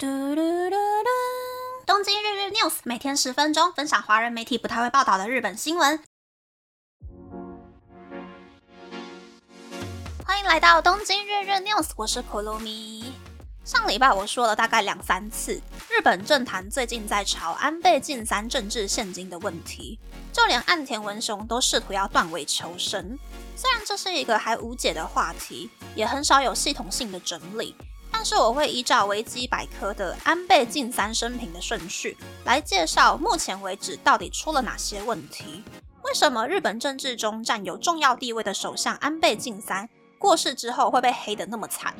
嘟嘟嘟嘟！东京日日 news 每天十分钟，分享华人媒体不太会报道的日本新闻。欢迎来到东京日日 news，我是可露咪。上礼拜我说了大概两三次，日本政坛最近在吵安倍晋三政治现金的问题，就连岸田文雄都试图要断尾求生。虽然这是一个还无解的话题，也很少有系统性的整理。但是我会依照维基百科的安倍晋三生平的顺序来介绍，目前为止到底出了哪些问题？为什么日本政治中占有重要地位的首相安倍晋三过世之后会被黑得那么惨？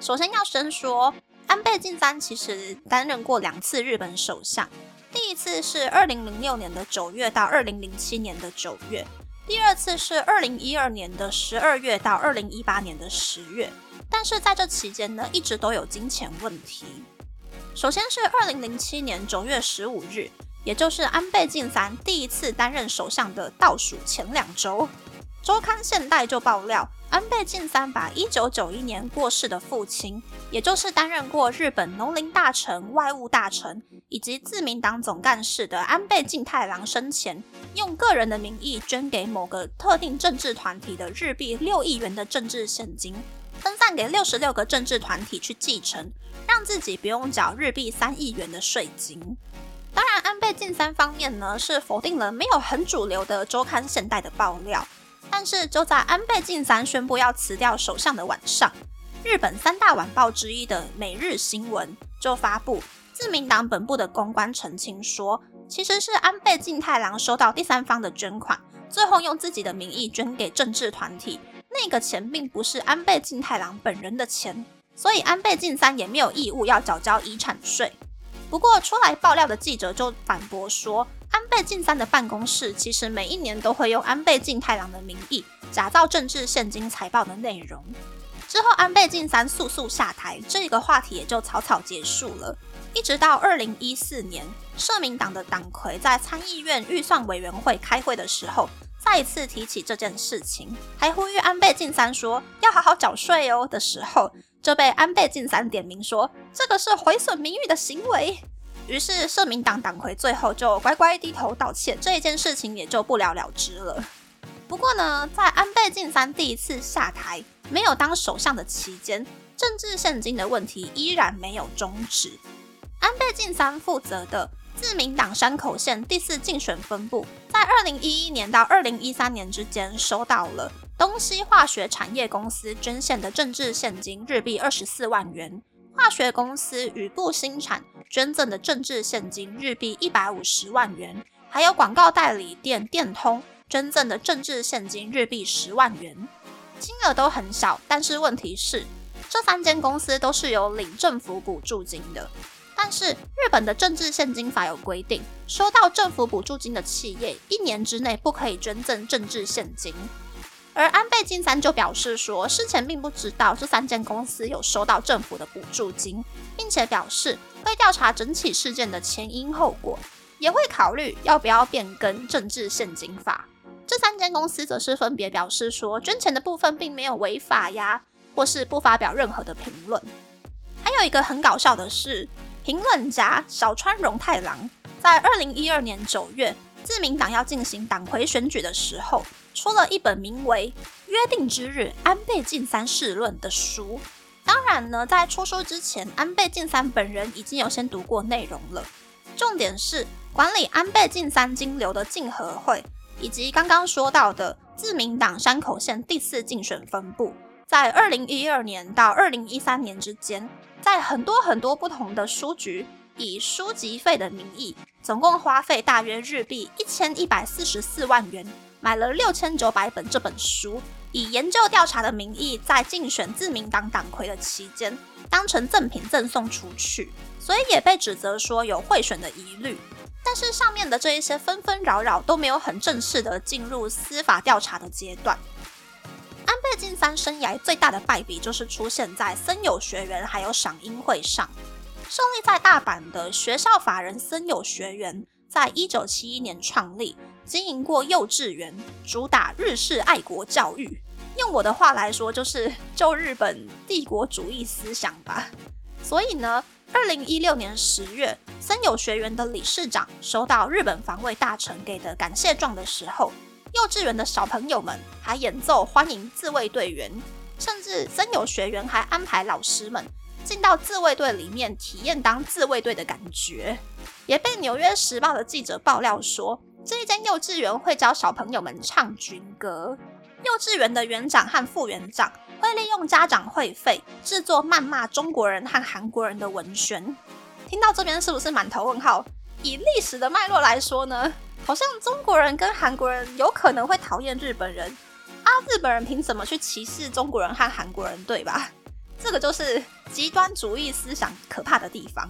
首先要先说，安倍晋三其实担任过两次日本首相，第一次是二零零六年的九月到二零零七年的九月，第二次是二零一二年的十二月到二零一八年的十月。但是在这期间呢，一直都有金钱问题。首先是二零零七年九月十五日，也就是安倍晋三第一次担任首相的倒数前两周，周刊现代就爆料，安倍晋三把一九九一年过世的父亲，也就是担任过日本农林大臣、外务大臣以及自民党总干事的安倍晋太郎生前，用个人的名义捐给某个特定政治团体的日币六亿元的政治现金。分散给六十六个政治团体去继承，让自己不用缴日币三亿元的税金。当然，安倍晋三方面呢是否定了没有很主流的周刊现代的爆料。但是就在安倍晋三宣布要辞掉首相的晚上，日本三大晚报之一的《每日新闻》就发布自民党本部的公关澄清说，其实是安倍晋太郎收到第三方的捐款，最后用自己的名义捐给政治团体。那个钱并不是安倍晋太郎本人的钱，所以安倍晋三也没有义务要缴交遗产税。不过，出来爆料的记者就反驳说，安倍晋三的办公室其实每一年都会用安倍晋太郎的名义假造政治现金财报的内容。之后，安倍晋三速速下台，这个话题也就草草结束了。一直到二零一四年，社民党的党魁在参议院预算委员会开会的时候。再次提起这件事情，还呼吁安倍晋三说要好好缴税哦的时候，就被安倍晋三点名说这个是毁损名誉的行为。于是社民党党魁最后就乖乖低头道歉，这一件事情也就不了了之了。不过呢，在安倍晋三第一次下台没有当首相的期间，政治现金的问题依然没有终止。安倍晋三负责的。自民党山口县第四竞选分部在二零一一年到二零一三年之间收到了东西化学产业公司捐献的政治现金日币二十四万元，化学公司宇部新产捐赠的政治现金日币一百五十万元，还有广告代理店电通捐赠的政治现金日币十万元，金额都很小，但是问题是这三间公司都是有领政府补助金的。但是日本的政治现金法有规定，收到政府补助金的企业一年之内不可以捐赠政治现金。而安倍晋三就表示说，事前并不知道这三间公司有收到政府的补助金，并且表示会调查整起事件的前因后果，也会考虑要不要变更政治现金法。这三间公司则是分别表示说，捐钱的部分并没有违法呀，或是不发表任何的评论。还有一个很搞笑的是。评论家小川荣太郎在二零一二年九月，自民党要进行党魁选举的时候，出了一本名为《约定之日：安倍晋三事论》的书。当然呢，在出书之前，安倍晋三本人已经有先读过内容了。重点是管理安倍晋三金流的竞合会，以及刚刚说到的自民党山口县第四竞选分部。在二零一二年到二零一三年之间，在很多很多不同的书局，以书籍费的名义，总共花费大约日币一千一百四十四万元，买了六千九百本这本书，以研究调查的名义，在竞选自民党党魁的期间，当成赠品赠送出去，所以也被指责说有贿选的疑虑。但是上面的这一些纷纷扰扰都没有很正式的进入司法调查的阶段。安倍晋三生涯最大的败笔就是出现在森友学园还有赏樱会上。设立在大阪的学校法人森友学园，在一九七一年创立，经营过幼稚园，主打日式爱国教育。用我的话来说，就是就日本帝国主义思想吧。所以呢，二零一六年十月，森友学园的理事长收到日本防卫大臣给的感谢状的时候，幼稚园的小朋友们还演奏欢迎自卫队员，甚至森友学员还安排老师们进到自卫队里面体验当自卫队的感觉，也被《纽约时报》的记者爆料说。这一间幼稚园会教小朋友们唱军歌。幼稚园的园长和副园长会利用家长会费制作谩骂中国人和韩国人的文宣。听到这边是不是满头问号？以历史的脉络来说呢，好像中国人跟韩国人有可能会讨厌日本人啊，日本人凭什么去歧视中国人和韩国人，对吧？这个就是极端主义思想可怕的地方。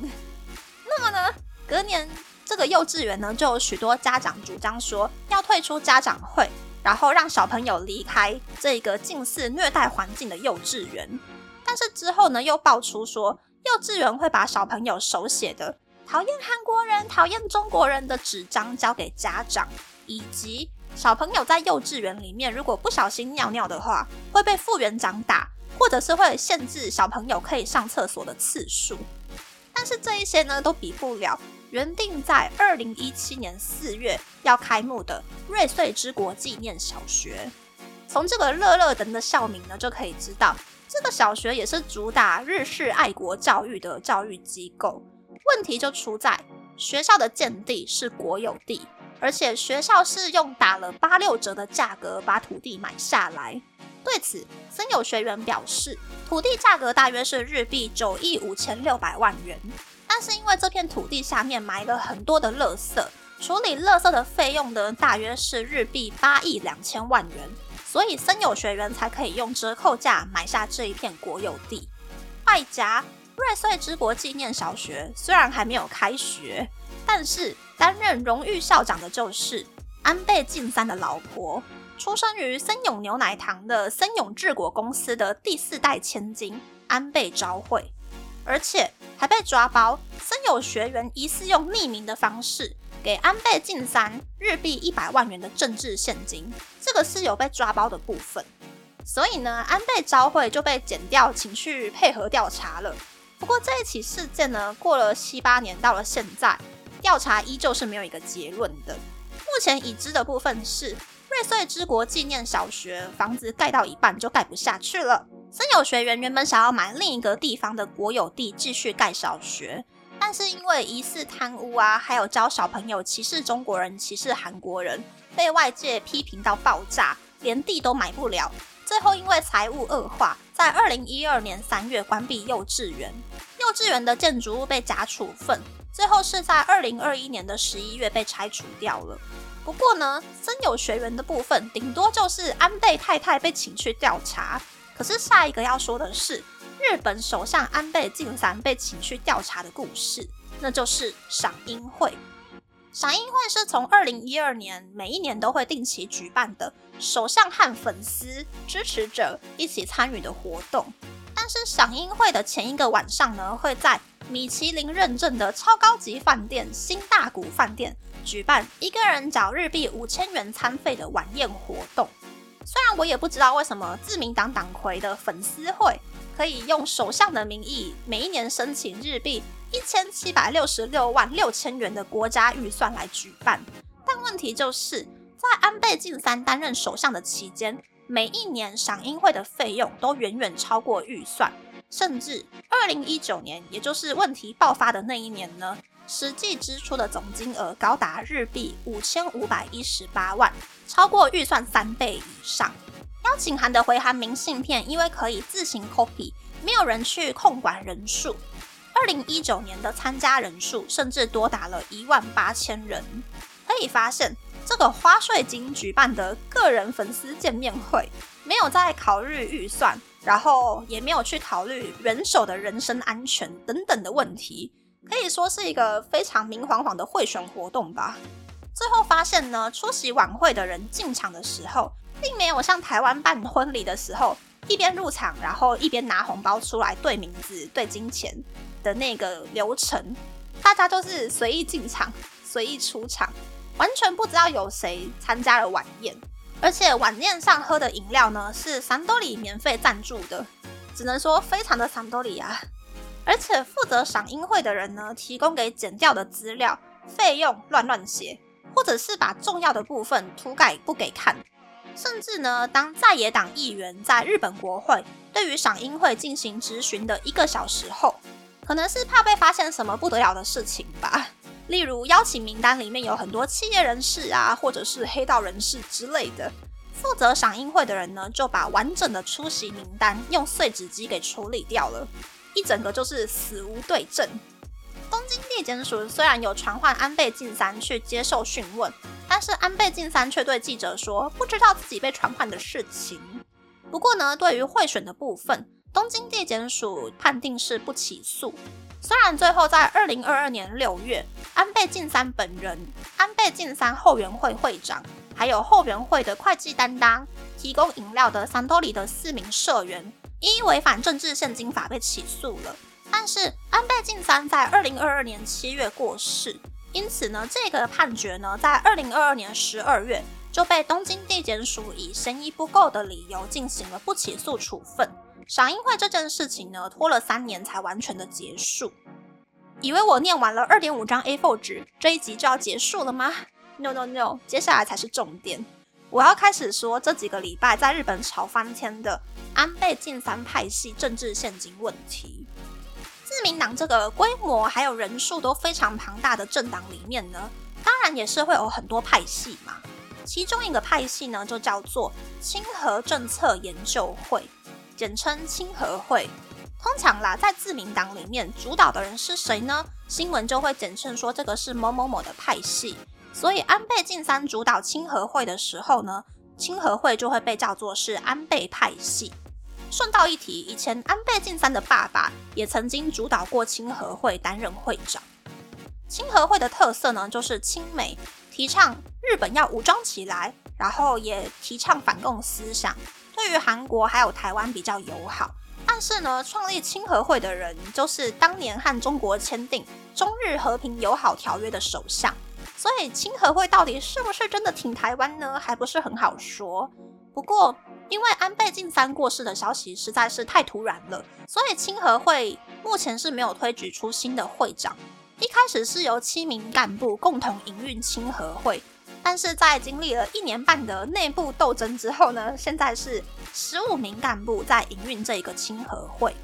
那么呢，隔年。这个幼稚园呢，就有许多家长主张说要退出家长会，然后让小朋友离开这个近似虐待环境的幼稚园。但是之后呢，又爆出说幼稚园会把小朋友手写的讨厌韩国人、讨厌中国人的纸张交给家长，以及小朋友在幼稚园里面如果不小心尿尿的话，会被副园长打，或者是会限制小朋友可以上厕所的次数。但是这一些呢，都比不了。原定在二零一七年四月要开幕的瑞穗之国纪念小学，从这个乐乐等的校名呢，就可以知道这个小学也是主打日式爱国教育的教育机构。问题就出在学校的建地是国有地，而且学校是用打了八六折的价格把土地买下来。对此，森友学员表示，土地价格大约是日币九亿五千六百万元。但是因为这片土地下面埋了很多的垃圾，处理垃圾的费用呢，大约是日币八亿两千万元，所以森友学员才可以用折扣价买下这一片国有地。外加瑞穗之国纪念小学虽然还没有开学，但是担任荣誉校长的就是安倍晋三的老婆，出生于森永牛奶糖的森永治国公司的第四代千金安倍昭惠。而且还被抓包，森友学员疑似用匿名的方式给安倍晋三日币一百万元的政治现金，这个是有被抓包的部分。所以呢，安倍昭惠就被剪掉，请去配合调查了。不过这一起事件呢，过了七八年，到了现在，调查依旧是没有一个结论的。目前已知的部分是，瑞穗之国纪念小学房子盖到一半就盖不下去了。森友学员原本想要买另一个地方的国有地继续盖小学，但是因为疑似贪污啊，还有教小朋友歧视中国人、歧视韩国人，被外界批评到爆炸，连地都买不了。最后因为财务恶化，在二零一二年三月关闭幼稚园，幼稚园的建筑物被假处分，最后是在二零二一年的十一月被拆除掉了。不过呢，森友学员的部分，顶多就是安倍太太被请去调查。可是下一个要说的是，日本首相安倍晋三被请去调查的故事，那就是赏樱会。赏樱会是从二零一二年每一年都会定期举办的，首相和粉丝、支持者一起参与的活动。但是赏樱会的前一个晚上呢，会在米其林认证的超高级饭店新大谷饭店举办一个人缴日币五千元餐费的晚宴活动。虽然我也不知道为什么自民党党魁的粉丝会可以用首相的名义每一年申请日币一千七百六十六万六千元的国家预算来举办，但问题就是在安倍晋三担任首相的期间，每一年赏樱会的费用都远远超过预算，甚至二零一九年，也就是问题爆发的那一年呢？实际支出的总金额高达日币五千五百一十八万，超过预算三倍以上。邀请函的回函明信片因为可以自行 copy，没有人去控管人数。二零一九年的参加人数甚至多达了一万八千人。可以发现，这个花税金举办的个人粉丝见面会，没有在考虑预算，然后也没有去考虑人手的人身安全等等的问题。可以说是一个非常明晃晃的贿选活动吧。最后发现呢，出席晚会的人进场的时候，并没有像台湾办婚礼的时候，一边入场，然后一边拿红包出来对名字、对金钱的那个流程。大家都是随意进场、随意出场，完全不知道有谁参加了晚宴。而且晚宴上喝的饮料呢，是三多里免费赞助的，只能说非常的三多里啊。而且负责赏樱会的人呢，提供给剪掉的资料费用乱乱写，或者是把重要的部分涂改不给看。甚至呢，当在野党议员在日本国会对于赏樱会进行质询的一个小时后，可能是怕被发现什么不得了的事情吧。例如邀请名单里面有很多企业人士啊，或者是黑道人士之类的。负责赏樱会的人呢，就把完整的出席名单用碎纸机给处理掉了，一整个就是死无对证。东京地检署虽然有传唤安倍晋三去接受讯问，但是安倍晋三却对记者说不知道自己被传唤的事情。不过呢，对于贿选的部分，东京地检署判定是不起诉。虽然最后在二零二二年六月，安倍晋三本人、安倍晋三后援会会长，还有后援会的会计担当、提供饮料的三多里的四名社员，因违反政治现金法被起诉了。但是安倍晋三在二零二二年七月过世，因此呢，这个判决呢，在二零二二年十二月就被东京地检署以嫌疑不够的理由进行了不起诉处分。赏樱会这件事情呢，拖了三年才完全的结束。以为我念完了二点五张 A4 纸，这一集就要结束了吗？No No No，接下来才是重点。我要开始说这几个礼拜在日本吵翻天的安倍晋三派系政治现金问题。自民党这个规模还有人数都非常庞大的政党里面呢，当然也是会有很多派系嘛。其中一个派系呢，就叫做亲和政策研究会。简称亲和会，通常啦，在自民党里面主导的人是谁呢？新闻就会简称说这个是某某某的派系。所以安倍晋三主导亲和会的时候呢，亲和会就会被叫做是安倍派系。顺道一提，以前安倍晋三的爸爸也曾经主导过亲和会，担任会长。亲和会的特色呢，就是亲美，提倡日本要武装起来，然后也提倡反共思想。对于韩国还有台湾比较友好，但是呢，创立亲和会的人就是当年和中国签订中日和平友好条约的首相，所以亲和会到底是不是真的挺台湾呢？还不是很好说。不过，因为安倍晋三过世的消息实在是太突然了，所以清和会目前是没有推举出新的会长。一开始是由七名干部共同营运清和会。但是在经历了一年半的内部斗争之后呢，现在是十五名干部在营运这个清和会。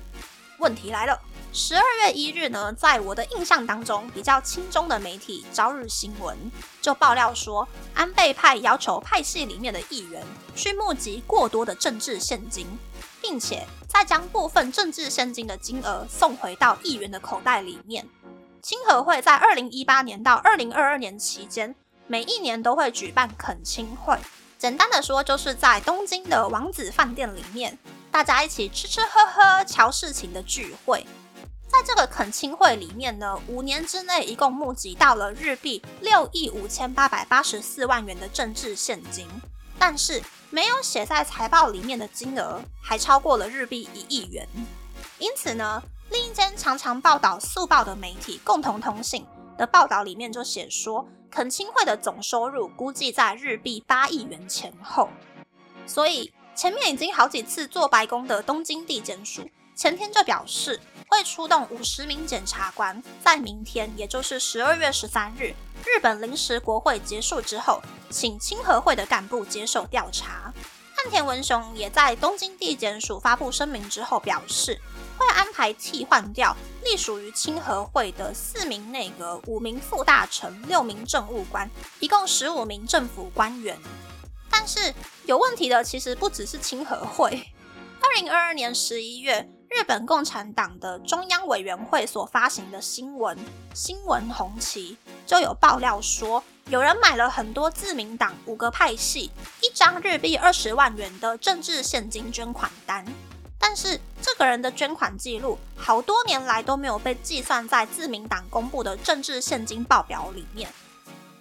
问题来了，十二月一日呢，在我的印象当中比较轻中的媒体《朝日新闻》就爆料说，安倍派要求派系里面的议员去募集过多的政治现金，并且再将部分政治现金的金额送回到议员的口袋里面。亲和会在二零一八年到二零二二年期间。每一年都会举办恳亲会，简单的说，就是在东京的王子饭店里面，大家一起吃吃喝喝、瞧事情的聚会。在这个恳亲会里面呢，五年之内一共募集到了日币六亿五千八百八十四万元的政治现金，但是没有写在财报里面的金额还超过了日币一亿元。因此呢，另一间常常报道速报的媒体共同通信的报道里面就写说。恳亲会的总收入估计在日币八亿元前后，所以前面已经好几次做白宫的东京地检署前天就表示会出动五十名检察官，在明天，也就是十二月十三日，日本临时国会结束之后，请亲和会的干部接受调查。岸田文雄也在东京地检署发布声明之后表示。会安排替换掉隶属于亲和会的四名内阁、五名副大臣、六名政务官，一共十五名政府官员。但是有问题的其实不只是亲和会。二零二二年十一月，日本共产党的中央委员会所发行的新闻《新闻红旗》就有爆料说，有人买了很多自民党五个派系一张日币二十万元的政治现金捐款单。但是这个人的捐款记录好多年来都没有被计算在自民党公布的政治现金报表里面。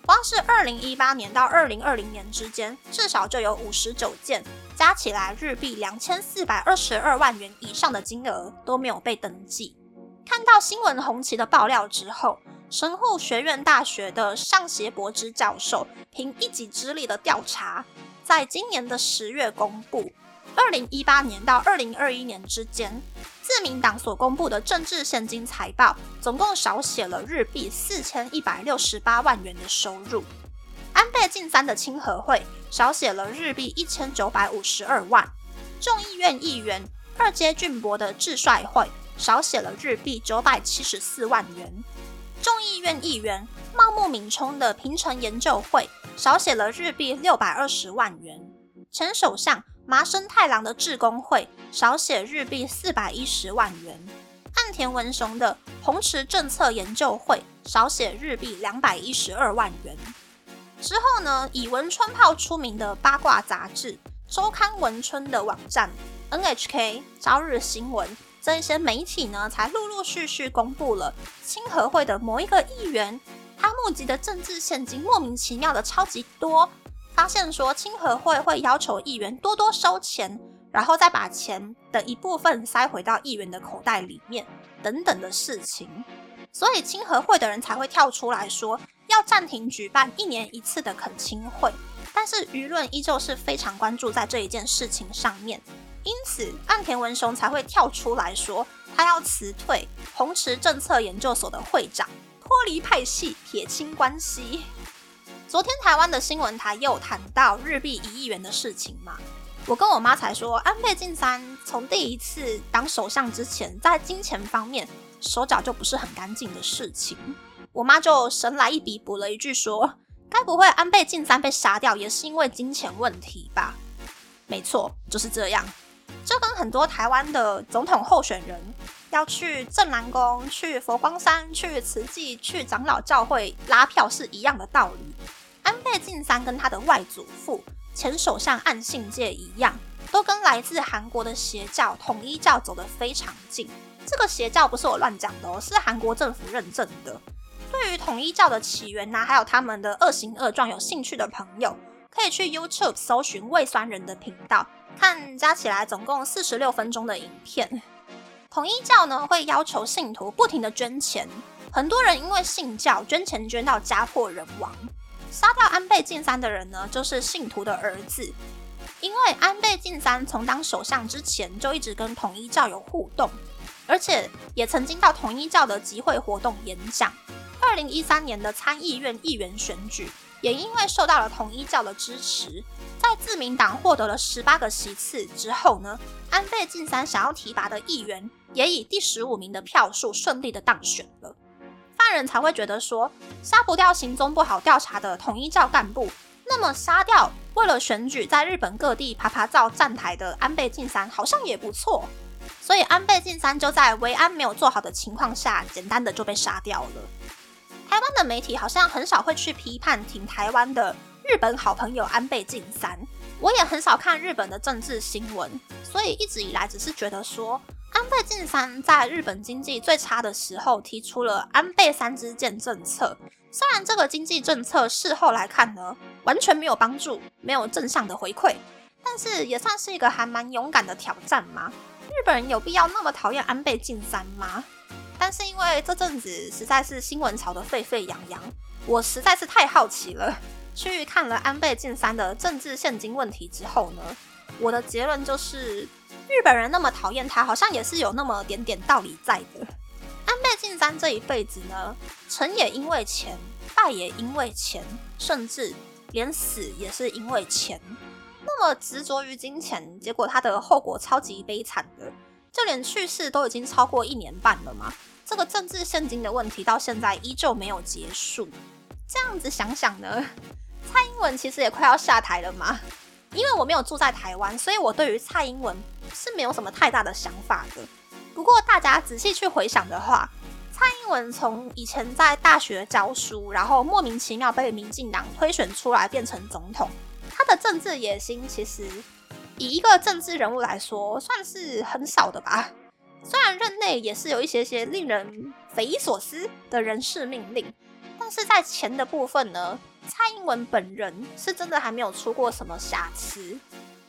光是二零一八年到二零二零年之间，至少就有五十九件，加起来日币两千四百二十二万元以上的金额都没有被登记。看到新闻红旗的爆料之后，神户学院大学的上协博之教授凭一己之力的调查，在今年的十月公布。二零一八年到二零二一年之间，自民党所公布的政治现金财报，总共少写了日币四千一百六十八万元的收入。安倍晋三的亲和会少写了日币一千九百五十二万。众议院议员二阶俊博的智帅会少写了日币九百七十四万元。众议院议员茂木敏充的平成研究会少写了日币六百二十万元。前首相。麻生太郎的智工会少写日币四百一十万元，岸田文雄的红池政策研究会少写日币两百一十二万元。之后呢，以文春炮出名的八卦杂志周刊文春的网站 NHK 朝日新闻这一些媒体呢，才陆陆续续公布了清和会的某一个议员，他募集的政治现金莫名其妙的超级多。发现说清和会会要求议员多多收钱，然后再把钱的一部分塞回到议员的口袋里面，等等的事情，所以清和会的人才会跳出来说要暂停举办一年一次的恳亲会。但是舆论依旧是非常关注在这一件事情上面，因此岸田文雄才会跳出来说他要辞退红池政策研究所的会长，脱离派系，撇清关系。昨天台湾的新闻台又谈到日币一亿元的事情嘛，我跟我妈才说，安倍晋三从第一次当首相之前，在金钱方面手脚就不是很干净的事情。我妈就神来一笔补了一句说，该不会安倍晋三被杀掉也是因为金钱问题吧？没错，就是这样。这跟很多台湾的总统候选人要去正南宫、去佛光山、去慈济、去长老教会拉票是一样的道理。安倍晋三跟他的外祖父前首相岸信介一样，都跟来自韩国的邪教统一教走得非常近。这个邪教不是我乱讲的哦，是韩国政府认证的。对于统一教的起源呐，还有他们的恶行恶状有兴趣的朋友，可以去 YouTube 搜寻胃酸人的频道，看加起来总共四十六分钟的影片。统一教呢会要求信徒不停的捐钱，很多人因为信教捐钱捐到家破人亡。杀掉安倍晋三的人呢，就是信徒的儿子。因为安倍晋三从当首相之前就一直跟统一教有互动，而且也曾经到统一教的集会活动演讲。二零一三年的参议院议员选举，也因为受到了统一教的支持，在自民党获得了十八个席次之后呢，安倍晋三想要提拔的议员，也以第十五名的票数顺利的当选了。犯人才会觉得说，杀不掉行踪不好调查的统一教干部，那么杀掉为了选举在日本各地爬爬照站台的安倍晋三好像也不错，所以安倍晋三就在维安没有做好的情况下，简单的就被杀掉了。台湾的媒体好像很少会去批判挺台湾的日本好朋友安倍晋三，我也很少看日本的政治新闻，所以一直以来只是觉得说。安倍晋三在日本经济最差的时候提出了安倍三支箭政策，虽然这个经济政策事后来看呢，完全没有帮助，没有正向的回馈，但是也算是一个还蛮勇敢的挑战嘛。日本人有必要那么讨厌安倍晋三吗？但是因为这阵子实在是新闻炒得沸沸扬扬，我实在是太好奇了，去看了安倍晋三的政治现金问题之后呢，我的结论就是。日本人那么讨厌他，好像也是有那么点点道理在的。安倍晋三这一辈子呢，成也因为钱，败也因为钱，甚至连死也是因为钱。那么执着于金钱，结果他的后果超级悲惨的，就连去世都已经超过一年半了嘛。这个政治现金的问题到现在依旧没有结束。这样子想想呢，蔡英文其实也快要下台了嘛。因为我没有住在台湾，所以我对于蔡英文是没有什么太大的想法的。不过大家仔细去回想的话，蔡英文从以前在大学教书，然后莫名其妙被民进党推选出来变成总统，他的政治野心其实以一个政治人物来说算是很少的吧。虽然任内也是有一些些令人匪夷所思的人事命令，但是在钱的部分呢？蔡英文本人是真的还没有出过什么瑕疵。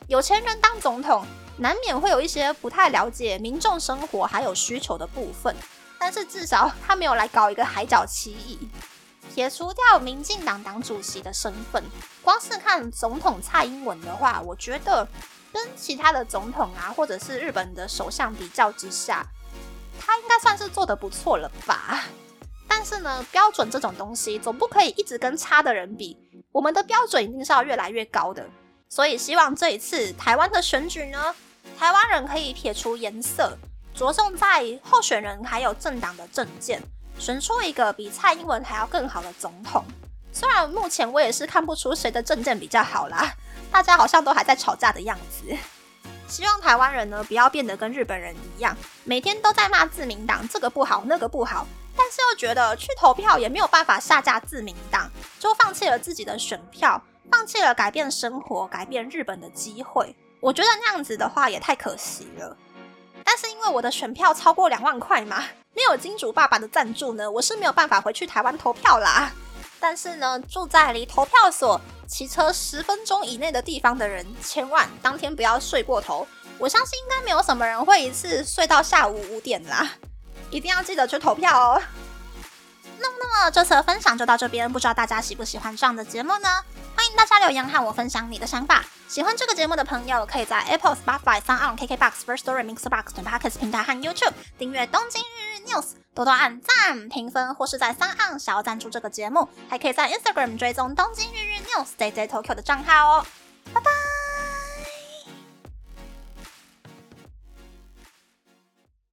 有钱人当总统，难免会有一些不太了解民众生活还有需求的部分，但是至少他没有来搞一个海角七义。撇除掉民进党党主席的身份，光是看总统蔡英文的话，我觉得跟其他的总统啊，或者是日本的首相比较之下，他应该算是做的不错了吧？但是呢，标准这种东西总不可以一直跟差的人比，我们的标准一定是要越来越高的。所以希望这一次台湾的选举呢，台湾人可以撇除颜色，着重在候选人还有政党的政见，选出一个比蔡英文还要更好的总统。虽然目前我也是看不出谁的政见比较好啦，大家好像都还在吵架的样子。希望台湾人呢不要变得跟日本人一样，每天都在骂自民党这个不好那个不好，但是又觉得去投票也没有办法下架自民党，就放弃了自己的选票，放弃了改变生活、改变日本的机会。我觉得那样子的话也太可惜了。但是因为我的选票超过两万块嘛，没有金主爸爸的赞助呢，我是没有办法回去台湾投票啦。但是呢，住在离投票所骑车十分钟以内的地方的人，千万当天不要睡过头。我相信应该没有什么人会一次睡到下午五点啦，一定要记得去投票哦。那么，那么这次的分享就到这边，不知道大家喜不喜欢这样的节目呢？欢迎大家留言和我分享你的想法。喜欢这个节目的朋友，可以在 Apple、Spotify、s o u n、KKBox、First Story、Mixbox 等 Podcast 平台和 YouTube 订阅《东京日日 News》。多多按赞、评分，或是在三岸想要赞助这个节目，还可以在 Instagram 追踪东京日日 News Day Day Tokyo 的账号哦。拜拜